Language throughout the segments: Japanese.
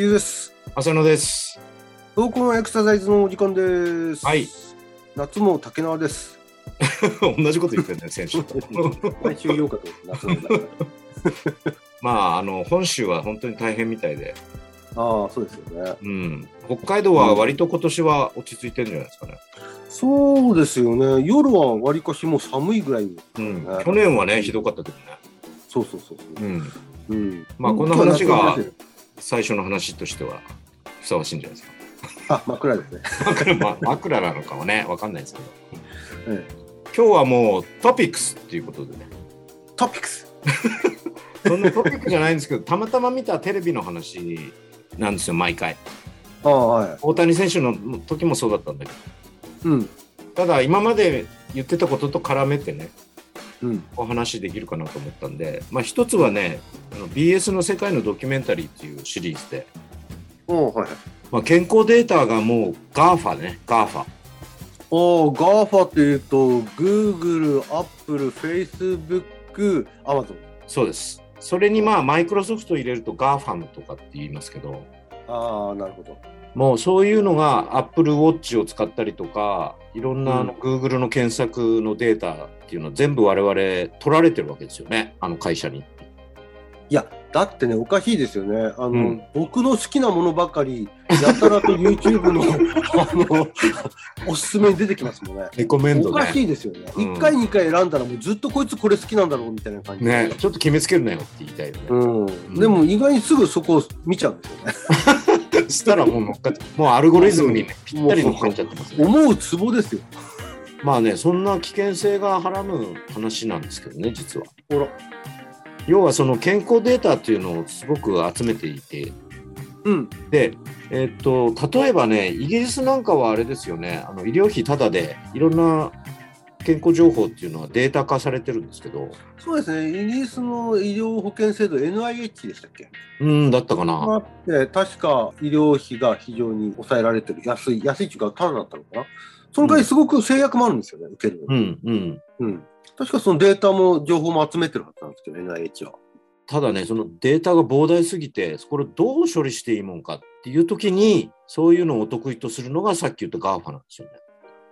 球です。浅野です。投稿のエクササイズのお時間です。はい。夏も竹縄です。同じこと言ってるね、先週と。毎週言おうかと夏。まあ、あの、本州は本当に大変みたいで、ああ、そうですよね。うん。北海道は割と今年は落ち着いてるんじゃないですかね。そうですよね。夜はわりかしもう寒いぐらいに。うんね。去年はね、ひどかったけどね。そうそうそうそうう。ん。うん。まあこんな話が最初の話としてはふさわしいんじゃないですあ、枕ですね。か。まあ、枕なのかはね、わかんないですけど。え今日はもうトピックスっていうことでね。トピックス？そんなトピックじゃないんですけど、たまたま見たテレビの話なんですよ、毎回。ああ、はい。大谷選手の時もそうだったんだけど。うん。ただ今まで言ってたことと絡めてねうん。お話できるかなと思ったんで、まあ、一つはねあの BS の「世界のドキュメンタリー」っていうシリーズで、おはい。まあ、健康データがもう GAFA ね GAFA おー、ガーファっていうと、Google、Apple、Facebook、Amazon。そうですそれにまあマイクロソフト入れると GAFAM とかって言いますけどああ、なるほど。もうそういうのが Apple Watch を使ったりとかいろんなあのうん Google の検索のデータっていうのは全部我々取られてるわけですよねあの会社に。いや、だってね、おかしいですよね。あの、うん僕の好きなものばかり、やたらと YouTube の、あの、おすすめに出てきますもんね。レコメンドおかね。しいですよね。うん1回、2回選んだら、もうずっとこいつこれ好きなんだろうみたいな感じで。ね、ちょっと決めつけるなよって言いたいよね。うん。でも、意外にすぐそこを見ちゃうんですよね。したらもう乗っかって、もうアルゴリズムにね、ぴったり乗っかっちゃってますね。思うツボですよ。まあね、そんな危険性がはらむ話なんですけどね、実は。ほら。要はその健康データっていうのをすごく集めていて、うん。で、えっと、例えばね、イギリスなんかはあれですよね、あの医療費ただでいろんな健康情報っていうのはデータ化されてるんですけど、そうですね。イギリスの医療保険制度、NIH でしたっけ？うん、だったかな。あって、確か医療費が非常に抑えられてる。安い、安いっていうか、ただだったのかな？その代わりすごく制約もあるんですよね、受ける。うん、うん。うん。確かそのデータも情報も集めてるはずなんですけど、NIH は。ただね、そのデータが膨大すぎて、これをどう処理していいもんかっていう時に、そういうのをお得意とするのがさっき言った GAFA なんですよね。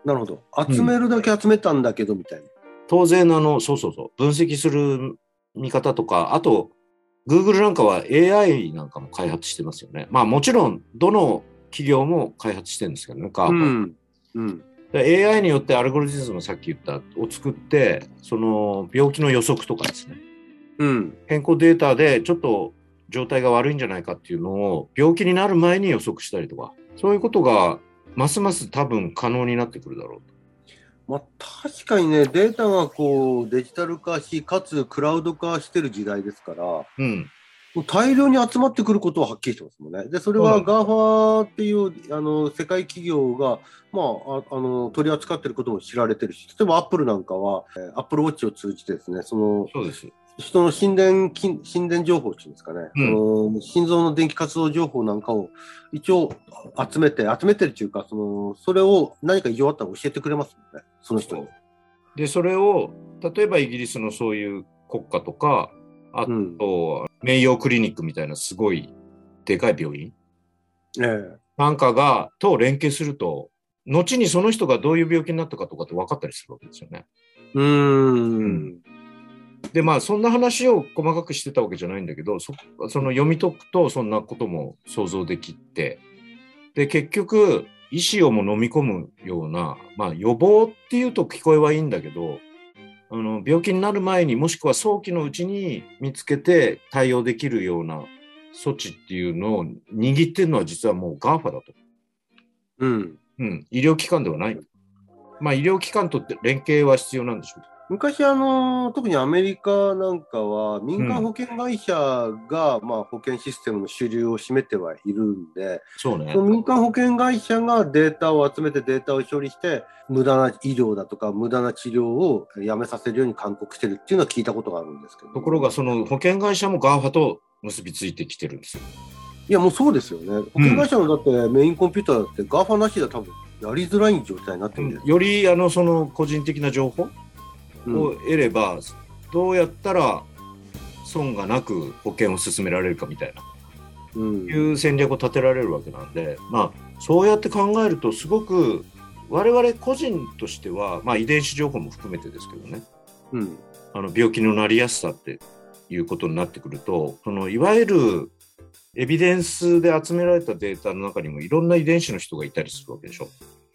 なるほど。集めるだけ集めたんだけど、みたいな。当然、あの、そうそうそう、分析する見方とか、あと、Google なんかは AI なんかも開発してますよね。まあもちろん、どの企業も開発してるんですけどね、GAFA。うん。うん。で AI によってアルゴリズムさっき言ったを作って、その病気の予測とかですね、うん。健康データでちょっと状態が悪いんじゃないかっていうのを病気になる前に予測したりとか、そういうことがますます多分可能になってくるだろうと。まあ、確かにね、データがこうデジタル化し、かつクラウド化してる時代ですから、もうん。う大量に集まってくることははっきりしてますもんね。で、それはうん GAFA っていうあの世界企業が、まあ、ああの取り扱ってることも知られてるし、例えばアップルなんかは、えー、Apple Watch を通じてですね、そのそうです。人の心電筋心電情報っていうんですかね、うん。その心臓の電気活動情報なんかを一応集めて、集めてるっていうか、そのそれを何か異常あったら教えてくれますもんね、その人に。で、それを、例えばイギリスのそういう国家とか、あうん。と、名誉クリニックみたいなすごいでかい病院？ええ。なんかが、と連携すると、後にその人がどういう病気になったかとかって分かったりするわけですよね。うーん。でまあそんな話を細かくしてたわけじゃないんだけどそその読み解くとそんなことも想像できてで結局医師をも飲み込むような、まあ、予防っていうと聞こえはいいんだけどあの病気になる前にもしくは早期のうちに見つけて対応できるような措置っていうのを握ってるのは実はもう GAFA だと、うん。うん、医療機関ではない。まあ医療機関とって連携は必要なんでしょう昔、あの、特にアメリカなんかは、民間保険会社が、まあ、保険システムの主流を占めてはいるんで、そうねその民間保険会社がデータを集めてデータを処理して、無駄な医療だとか、無駄な治療をやめさせるように勧告してるっていうのは聞いたことがあるんですけど。ところがその保険会社も GAFA と結びついてきてるんですよ。いや、もうそうですよね。保険会社のだってメインコンピューターだって、 GAFA なしでは多分やりづらい状態になってるんですよ。よりあのその個人的な情報うんを得れば、どうやったら損がなく保険を進められるかみたいな。うん。いう戦略を立てられるわけなんで、まあ、そうやって考えるとすごく我々個人としては、まあ、遺伝子情報も含めてですけどね。うん。あの病気のなりやすさっていうことになってくるとそのいわゆるエビデンスで集められたデータの中にもいろんな遺伝子の人がいたりするわけでしょ。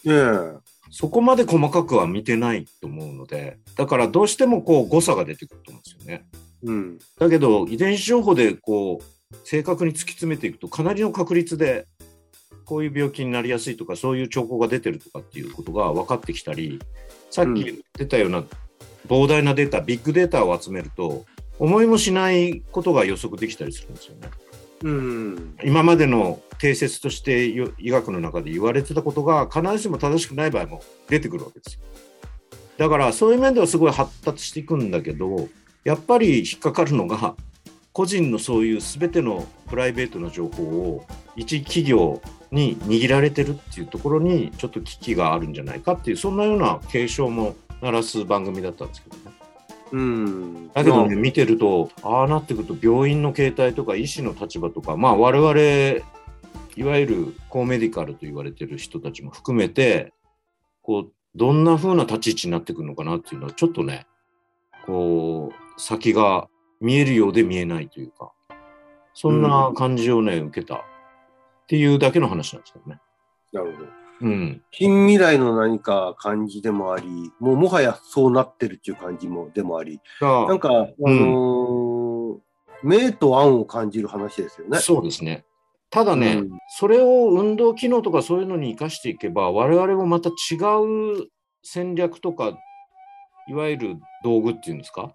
ええそこまで細かくは見てないと思うので、だからどうしてもこう誤差が出てくると思うんですよね。うんだけど遺伝子情報でこう正確に突き詰めていくとかなりの確率でこういう病気になりやすいとかそういう兆候が出てるとかっていうことが分かってきたりさっき出たような膨大なデータ、ビッグデータを集めると思いもしないことが予測できたりするんですよね。うん今までの定説として医学の中で言われてたことが必ずしも正しくない場合も出てくるわけですよ。だからそういう面ではすごい発達していくんだけどやっぱり引っかかるのが個人のそういう全てのプライベートな情報を一企業に握られてるっていうところにちょっと危機があるんじゃないかっていうそんなような警鐘も鳴らす番組だったんですけどね。うんだけどね、見てると、ああなってくると、病院の形態とか医師の立場とか、まあ、我々、いわゆるコーメディカルと言われてる人たちも含めて、こう、どんな風な立ち位置になってくるのかなっていうのは、ちょっとね、こう、先が見えるようで見えないというか、そんな感じをね、受けたっていうだけの話なんですけどね。なるほど。うん。近未来の何か感じでもあり、もうもはやそうなってるっていう感じもでもあり、がなんか、あのー明と暗を感じる話ですよね。そうですね。ただね、うんそれを運動機能とかそういうのに生かしていけば、我々もまた違う戦略とか、いわゆる道具っていうんですか、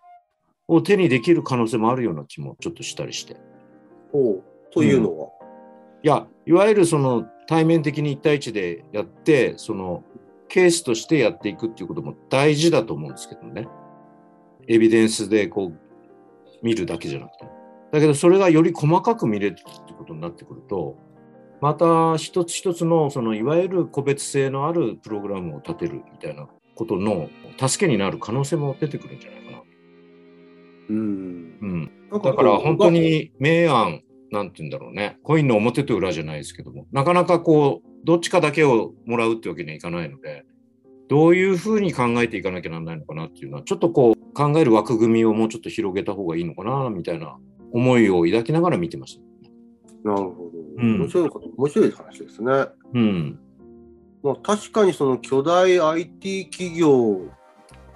を手にできる可能性もあるような気もちょっとしたりして。ほうというのは？いや、いわゆるその対面的に1対1でやって、そのケースとしてやっていくっていうことも大事だと思うんですけどね。エビデンスでこう見るだけじゃなくて。だけどそれがより細かく見れるってことになってくると、また一つ一つのそのいわゆる個別性のあるプログラムを立てるみたいなことの助けになる可能性も出てくるんじゃないかな。うん。うんだから本当、に明暗、なんて言うんだろうね、コインの表と裏じゃないですけども、なかなかこう、どっちかだけをもらうってわけにはいかないので、どういうふうに考えていかなきゃなんないのかなっていうのは、ちょっとこう、考える枠組みをもうちょっと広げた方がいいのかな、みたいな思いを抱きながら見てました。なるほど。うん面白いこと、面白い話ですね。うん。まあ、確かにその巨大 IT 企業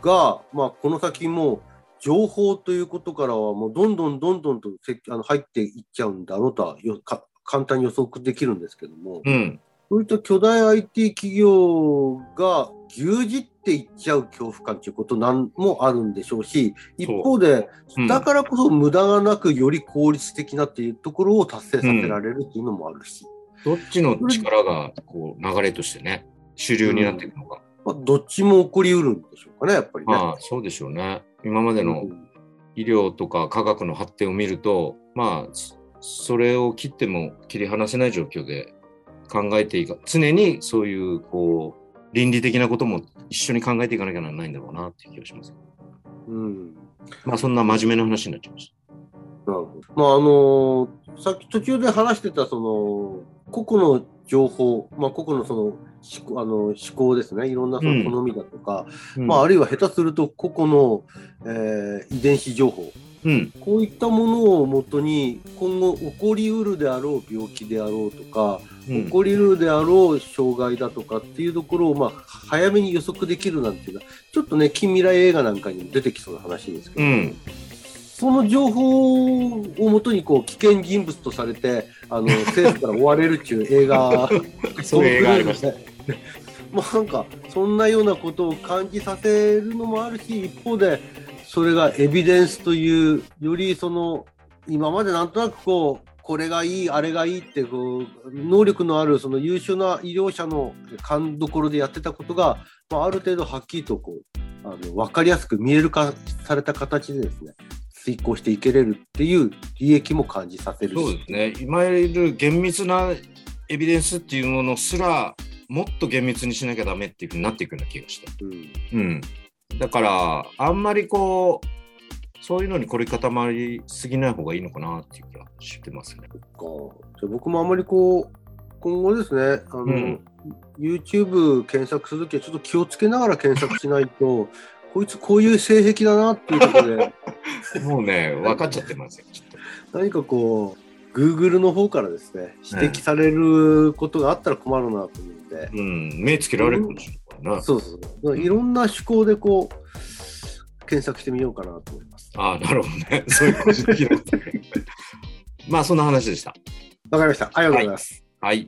が、まあ、この先も情報ということからはもうどんどんどんどんとせあの入っていっちゃうんだろうとはよか簡単に予測できるんですけども、うん。そういった巨大 IT 企業が牛耳っていっちゃう恐怖感ということなんもあるんでしょうし、一方で、うんだからこそ無駄がなくより効率的なっていうところを達成させられるっていうのもあるし、どっちの力が、こう、流れとしてね、主流になっていくのか。まあ、どっちも起こりうるんでしょうかね、やっぱりね。まあ、そうでしょうね。今までのうん医療とか科学の発展を見ると、まあ、そそれを切っても切り離せない状況で考えていか、常にそういう、こう、倫理的なことも一緒に考えていかなきゃならないんだろうなっていう気がします。うんまあ、そんな真面目な話になっちゃいましなるほど。まああのさっき途中で話してたその個々の情報、まあ、個々のその思考あの思考ですね、いろんなその好みだとか、た。まあ、あるいは下手すると個々の、えー遺伝子情報、うん、こういったものをもとに今後起こりうるであろう病気であろうとか、うん。起こりうるであろう障害だとかっていうところを、まあ、早めに予測できるなんていうのは、ちょっとね、近未来映画なんかにも出てきそうな話ですけど、うん。その情報をもとにこう危険人物とされてあの政府から追われるっていう映画 そういう映画ありました。まあなんかそんなようなことを感じさせるのもあるし一方でそれがエビデンスというよりその今までなんとなくこうこれがいいあれがいいってこう能力のあるその優秀な医療者の勘どころでやってたことが、まあ、ある程度はっきりとこうあの分かりやすく見える化された形でですね遂行していけれるっていう利益も感じさせるしそうですね。いわゆる厳密なエビデンスっていうものすら、もっと厳密にしなきゃダメっていうふうになっていくような気がして。うんうん。だから、あんまりこう、そういうのに凝り固まりすぎない方がいいのかなっていう気がしてますね。かじゃあ僕もあまりこう今後ですねあの、うん YouTube 検索するときはちょっと気をつけながら検索しないと こいつこういう性癖だなっていうことで もうね、分かっちゃってますよ、きっと。何かこう Google の方からですね指摘されることがあったら困るなと思うんで、うん、目つけられるかもしれないな。そうそうそういろんな趣向でこう検索してみようかなと思いますああ、なるほどね。そういう感じできる。まあ、そんな話でした。わかりましたありがとうございます、はい。